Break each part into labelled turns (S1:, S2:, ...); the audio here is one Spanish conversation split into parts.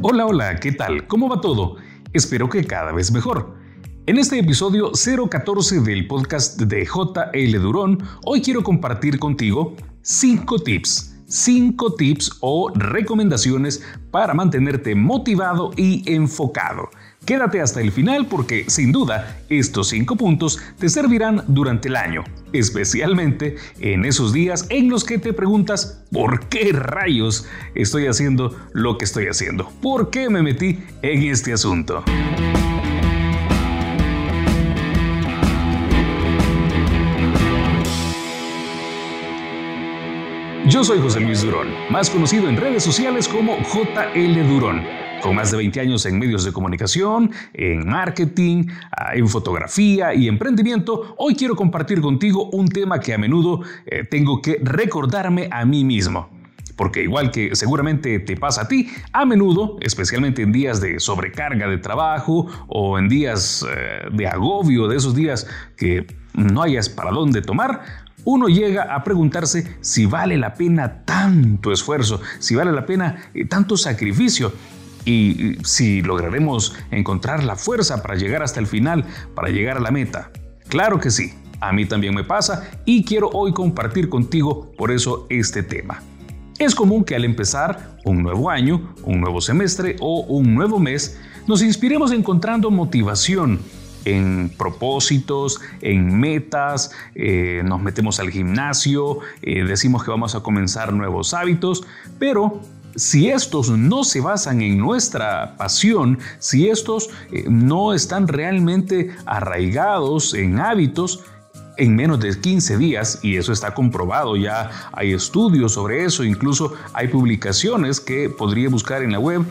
S1: Hola, hola, ¿qué tal? ¿Cómo va todo? Espero que cada vez mejor. En este episodio 014 del podcast de JL Durón, hoy quiero compartir contigo 5 tips 5 tips o recomendaciones para mantenerte motivado y enfocado. Quédate hasta el final porque sin duda estos 5 puntos te servirán durante el año, especialmente en esos días en los que te preguntas ¿por qué rayos estoy haciendo lo que estoy haciendo? ¿Por qué me metí en este asunto? Yo soy José Luis Durón, más conocido en redes sociales como JL Durón. Con más de 20 años en medios de comunicación, en marketing, ah, en fotografía y emprendimiento, hoy quiero compartir contigo un tema que a menudo eh, tengo que recordarme a mí mismo porque igual que seguramente te pasa a ti, a menudo, especialmente en días de sobrecarga de trabajo o en días eh, de agobio, de esos días que no hayas para dónde tomar, uno llega a preguntarse si vale la pena tanto esfuerzo, si vale la pena eh, tanto sacrificio y si lograremos encontrar la fuerza para llegar hasta el final, para llegar a la meta. Claro que sí, a mí también me pasa y quiero hoy compartir contigo por eso este tema. Es común que al empezar un nuevo año, un nuevo semestre o un nuevo mes, nos inspiremos encontrando motivación en propósitos, en metas, eh, nos metemos al gimnasio, eh, decimos que vamos a comenzar nuevos hábitos, pero si estos no se basan en nuestra pasión, si estos eh, no están realmente arraigados en hábitos, en menos de 15 días, y eso está comprobado, ya hay estudios sobre eso, incluso hay publicaciones que podría buscar en la web,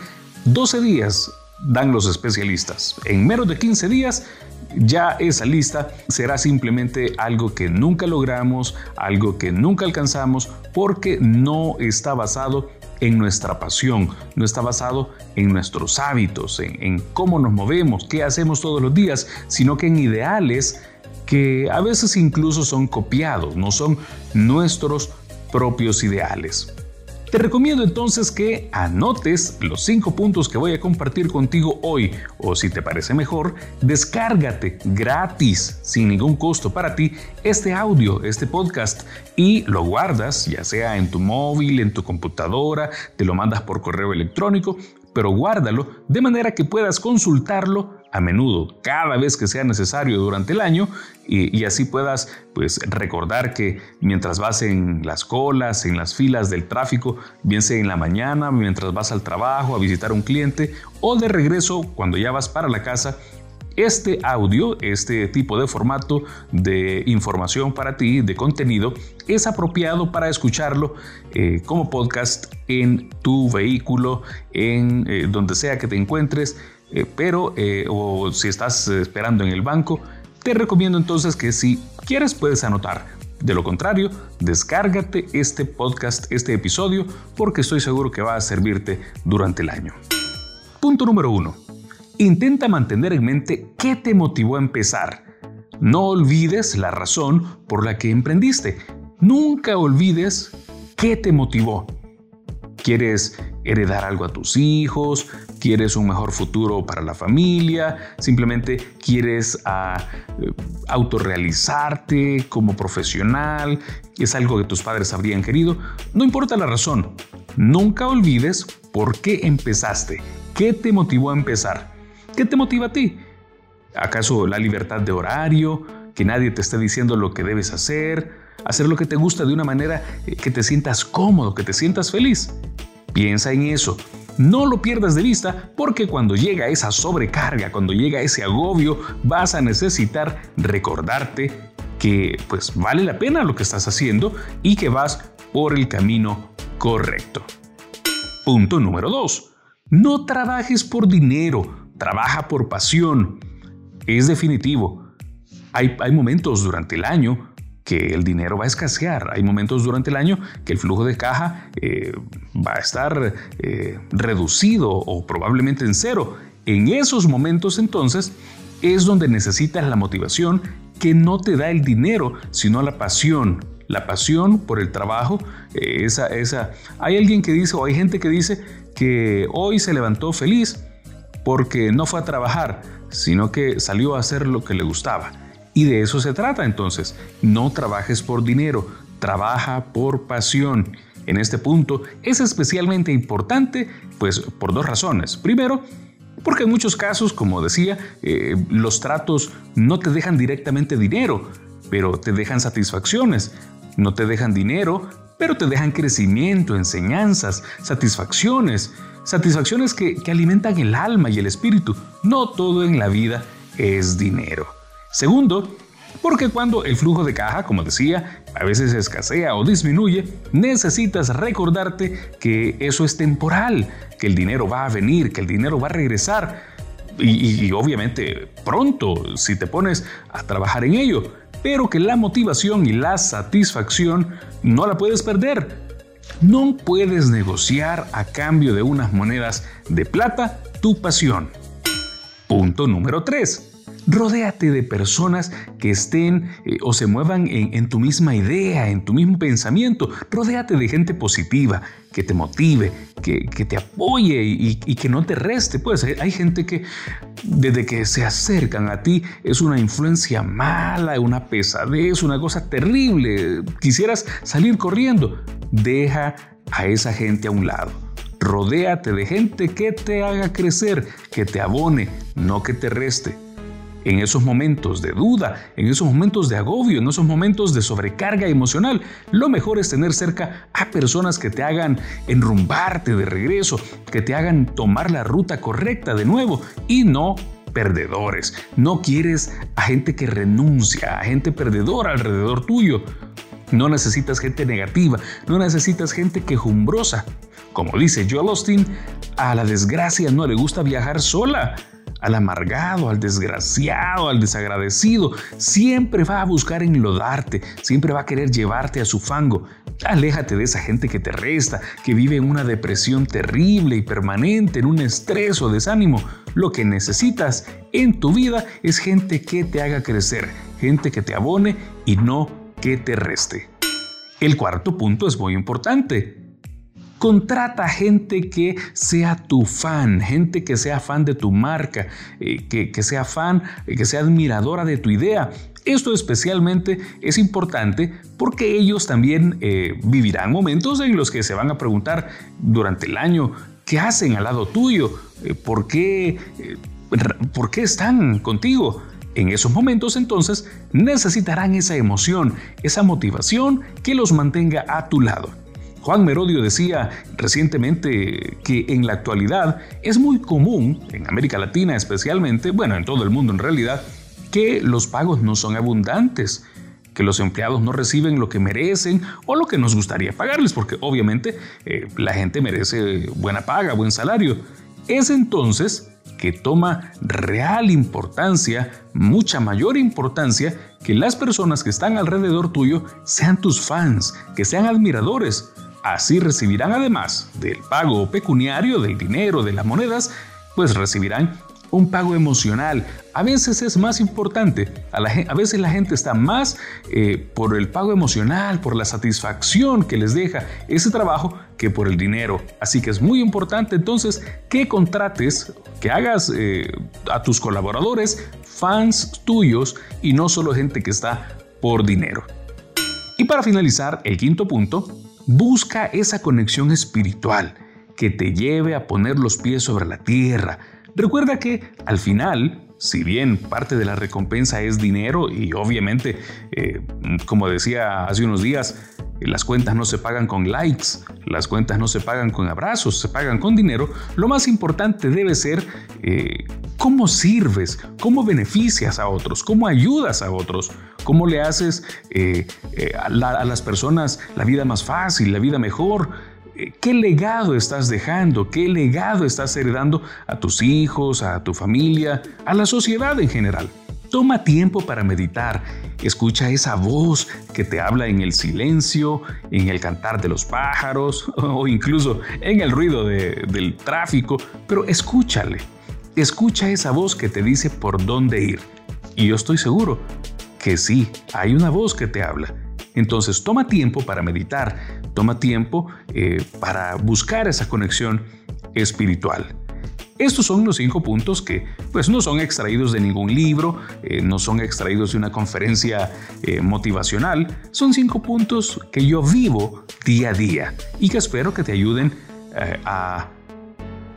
S1: 12 días dan los especialistas. En menos de 15 días ya esa lista será simplemente algo que nunca logramos, algo que nunca alcanzamos, porque no está basado en nuestra pasión, no está basado en nuestros hábitos, en, cómo nos movemos, qué hacemos todos los días, sino que en ideales que a veces incluso son copiados, no son nuestros propios ideales. Te recomiendo entonces que anotes los cinco puntos que voy a compartir contigo hoy o si te parece mejor, descárgate gratis, sin ningún costo para ti, este audio, este podcast y lo guardas ya sea en tu móvil, en tu computadora, te lo mandas por correo electrónico, pero guárdalo de manera que puedas consultarlo a menudo, cada vez que sea necesario durante el año y, así puedas pues recordar que mientras vas en las colas, en las filas del tráfico, bien sea en la mañana, mientras vas al trabajo, a visitar a un cliente o de regreso cuando ya vas para la casa, este audio, este tipo de formato de información para ti, de contenido, es apropiado para escucharlo eh, como podcast en tu vehículo, en eh, donde sea que te encuentres eh, pero eh, o si estás esperando en el banco, te recomiendo entonces que si quieres puedes anotar. De lo contrario, descárgate este podcast, este episodio, porque estoy seguro que va a servirte durante el año. Punto número uno. Intenta mantener en mente qué te motivó a empezar. No olvides la razón por la que emprendiste. Nunca olvides qué te motivó. ¿Quieres heredar algo a tus hijos? Quieres un mejor futuro para la familia, simplemente quieres uh, autorrealizarte como profesional, es algo que tus padres habrían querido, no importa la razón, nunca olvides por qué empezaste, qué te motivó a empezar, qué te motiva a ti. ¿Acaso la libertad de horario? Que nadie te esté diciendo lo que debes hacer, hacer lo que te gusta de una manera eh, que te sientas cómodo, que te sientas feliz. Piensa en eso. No lo pierdas de vista porque cuando llega esa sobrecarga, cuando llega ese agobio, vas a necesitar recordarte que pues vale la pena lo que estás haciendo y que vas por el camino correcto. Punto número 2. No trabajes por dinero, trabaja por pasión. Es definitivo. Hay, hay momentos durante el año que el dinero va a escasear. Hay momentos durante el año que el flujo de caja eh, va a estar eh, reducido o probablemente en cero. En esos momentos entonces es donde necesitas la motivación que no te da el dinero, sino la pasión. La pasión por el trabajo, eh, esa, esa. Hay alguien que dice, o hay gente que dice que hoy se levantó feliz porque no fue a trabajar, sino que salió a hacer lo que le gustaba. Y de eso se trata entonces. No trabajes por dinero, trabaja por pasión. En este punto es especialmente importante, pues por dos razones. Primero, porque en muchos casos, como decía, eh, los tratos no te dejan directamente dinero, pero te dejan satisfacciones. No te dejan dinero, pero te dejan crecimiento, enseñanzas, satisfacciones, satisfacciones que, que alimentan el alma y el espíritu. No todo en la vida es dinero. Segundo, porque cuando el flujo de caja, como decía, a veces escasea o disminuye, necesitas recordarte que eso es temporal, que el dinero va a venir, que el dinero va a regresar. Y, obviamente pronto si te pones a trabajar en ello, pero que la motivación y la satisfacción no la puedes perder. No puedes negociar a cambio de unas monedas de plata tu pasión. Punto número 3. Rodéate de personas que estén eh, o se muevan en, tu misma idea, en tu mismo pensamiento. Rodéate de gente positiva, que te motive, que, te apoye y, que no te reste. Pues hay gente que desde que se acercan a ti es una influencia mala, una pesadez, una cosa terrible. Quisieras salir corriendo. Deja a esa gente a un lado. Rodéate de gente que te haga crecer, que te abone, no que te reste en esos momentos de duda, en esos momentos de agobio, en esos momentos de sobrecarga emocional, lo mejor es tener cerca a personas que te hagan enrumbarte de regreso, que te hagan tomar la ruta correcta de nuevo y no perdedores. No quieres a gente que renuncia, a gente perdedora alrededor tuyo. No necesitas gente negativa, no necesitas gente quejumbrosa. Como dice Joel Austin, a la desgracia no le gusta viajar sola al amargado, al desgraciado, al desagradecido. Siempre va a buscar enlodarte, siempre va a querer llevarte a su fango. Aléjate de esa gente que te resta, que vive en una depresión terrible y permanente, en un estrés o desánimo. Lo que necesitas en tu vida es gente que te haga crecer, gente que te abone y no que te reste. El cuarto punto es muy importante. Contrata gente que sea tu fan, gente que sea fan de tu marca, eh, que, sea fan, eh, que sea admiradora de tu idea. Esto especialmente es importante porque ellos también eh, vivirán momentos en los que se van a preguntar durante el año qué hacen al lado tuyo, por qué, por qué están contigo. En esos momentos entonces necesitarán esa emoción, esa motivación que los mantenga a tu lado. Juan Merodio decía recientemente que en la actualidad es muy común, en América Latina especialmente, bueno, en todo el mundo en realidad, que los pagos no son abundantes, que los empleados no reciben lo que merecen o lo que nos gustaría pagarles, porque obviamente eh, la gente merece buena paga, buen salario. Es entonces que toma real importancia, mucha mayor importancia, que las personas que están alrededor tuyo sean tus fans, que sean admiradores, Así recibirán además del pago pecuniario, del dinero, de las monedas, pues recibirán un pago emocional. A veces es más importante, a, veces la gente está más eh, por el pago emocional, por la satisfacción que les deja ese trabajo que por el dinero. Así que es muy importante entonces que contrates, que hagas eh, a tus colaboradores fans tuyos y no solo gente que está por dinero. Y para finalizar, el quinto punto Busca esa conexión espiritual que te lleve a poner los pies sobre la tierra. Recuerda que al final, si bien parte de la recompensa es dinero y obviamente, eh, como decía hace unos días, las cuentas no se pagan con likes, las cuentas no se pagan con abrazos, se pagan con dinero. Lo más importante debe ser eh, cómo sirves, cómo beneficias a otros, cómo ayudas a otros, cómo le haces eh, eh, a, las personas la vida más fácil, la vida mejor. ¿Qué legado estás dejando? ¿Qué legado estás heredando a tus hijos, a tu familia, a la sociedad en general? Toma tiempo para meditar. Escucha esa voz que te habla en el silencio, en el cantar de los pájaros o incluso en el ruido del tráfico, pero escúchale. Escucha esa voz que te dice por dónde ir. Y yo estoy seguro que sí, hay una voz que te habla. Entonces toma tiempo para meditar, toma tiempo eh, para buscar esa conexión espiritual. Estos son los cinco puntos que pues no son extraídos de ningún libro, eh, no son extraídos de una conferencia eh, motivacional, son cinco puntos que yo vivo día a día y que espero que te ayuden a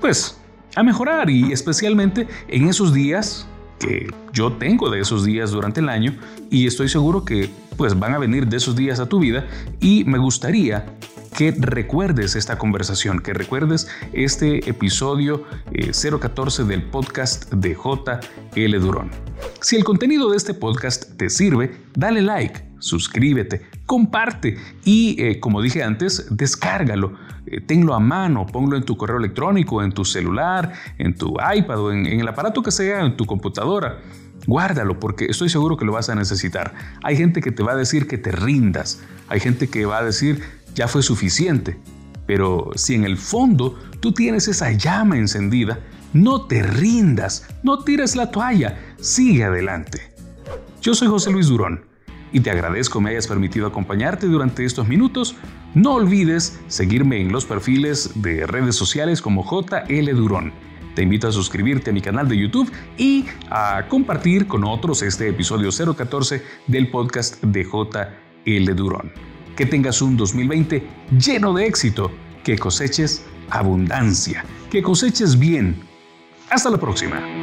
S1: pues a mejorar y especialmente en esos días que yo tengo de esos días durante el año y estoy seguro que pues van a venir de esos días a tu vida y me gustaría que recuerdes esta conversación, que recuerdes este episodio 014 eh, del podcast de JL Durón. Si el contenido de este podcast te sirve, dale like, suscríbete, comparte y, eh, como dije antes, descárgalo. Eh, tenlo a mano, ponlo en tu correo electrónico, en tu celular, en tu iPad o en, en el aparato que sea, en tu computadora. Guárdalo porque estoy seguro que lo vas a necesitar. Hay gente que te va a decir que te rindas. Hay gente que va a decir ya fue suficiente. Pero si en el fondo tú tienes esa llama encendida, no te rindas, no tires la toalla, sigue adelante. Yo soy José Luis Durón y te agradezco me hayas permitido acompañarte durante estos minutos. No olvides seguirme en los perfiles de redes sociales como JL Durón. Te invito a suscribirte a mi canal de YouTube y a compartir con otros este episodio 014 del podcast de JL Durón. Que tengas un 2020 lleno de éxito, que coseches abundancia, que coseches bien. Hasta la próxima.